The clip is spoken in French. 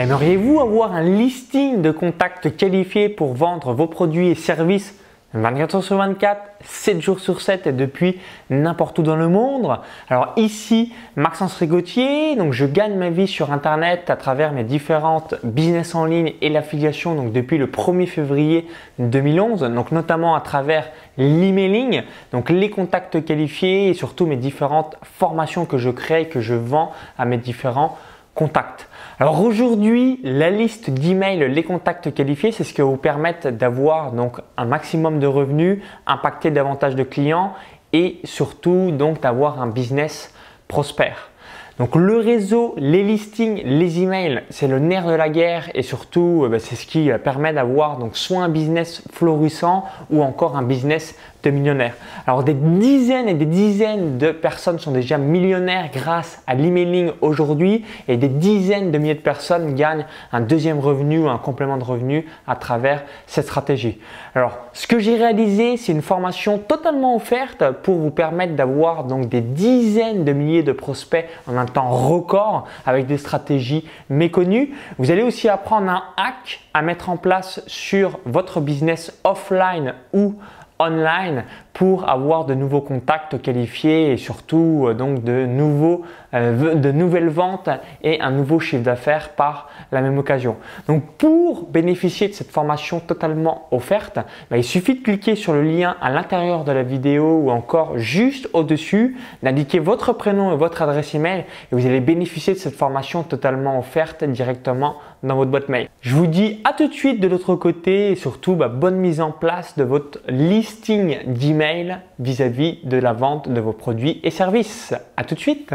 Aimeriez-vous avoir un listing de contacts qualifiés pour vendre vos produits et services 24 heures sur 24, 7 jours sur 7 et depuis n'importe où dans le monde? Alors ici, Maxence Rigotier, donc je gagne ma vie sur internet à travers mes différentes business en ligne et l'affiliation donc depuis le 1er février 2011, donc notamment à travers l'emailing, donc les contacts qualifiés et surtout mes différentes formations que je crée et que je vends à mes différents contacts. Alors aujourd'hui, la liste d'emails, les contacts qualifiés, c'est ce qui va vous permettre d'avoir donc un maximum de revenus, impacter davantage de clients et surtout donc d'avoir un business prospère. Donc le réseau, les listings, les emails, c'est le nerf de la guerre et surtout euh, bah, c'est ce qui euh, permet d'avoir donc soit un business florissant ou encore un business de millionnaire. Alors des dizaines et des dizaines de personnes sont déjà millionnaires grâce à l'emailing aujourd'hui et des dizaines de milliers de personnes gagnent un deuxième revenu ou un complément de revenu à travers cette stratégie. Alors ce que j'ai réalisé, c'est une formation totalement offerte pour vous permettre d'avoir donc des dizaines de milliers de prospects en un temps record avec des stratégies méconnues. Vous allez aussi apprendre un hack à mettre en place sur votre business offline ou online pour avoir de nouveaux contacts qualifiés et surtout euh, donc de, nouveaux, euh, de nouvelles ventes et un nouveau chiffre d'affaires par la même occasion. Donc pour bénéficier de cette formation totalement offerte, bah, il suffit de cliquer sur le lien à l'intérieur de la vidéo ou encore juste au-dessus, d'indiquer votre prénom et votre adresse email et vous allez bénéficier de cette formation totalement offerte directement dans votre boîte mail. Je vous dis à tout de suite de l'autre côté et surtout bah, bonne mise en place de votre listing vis-à-vis de la vente de vos produits et services. À tout de suite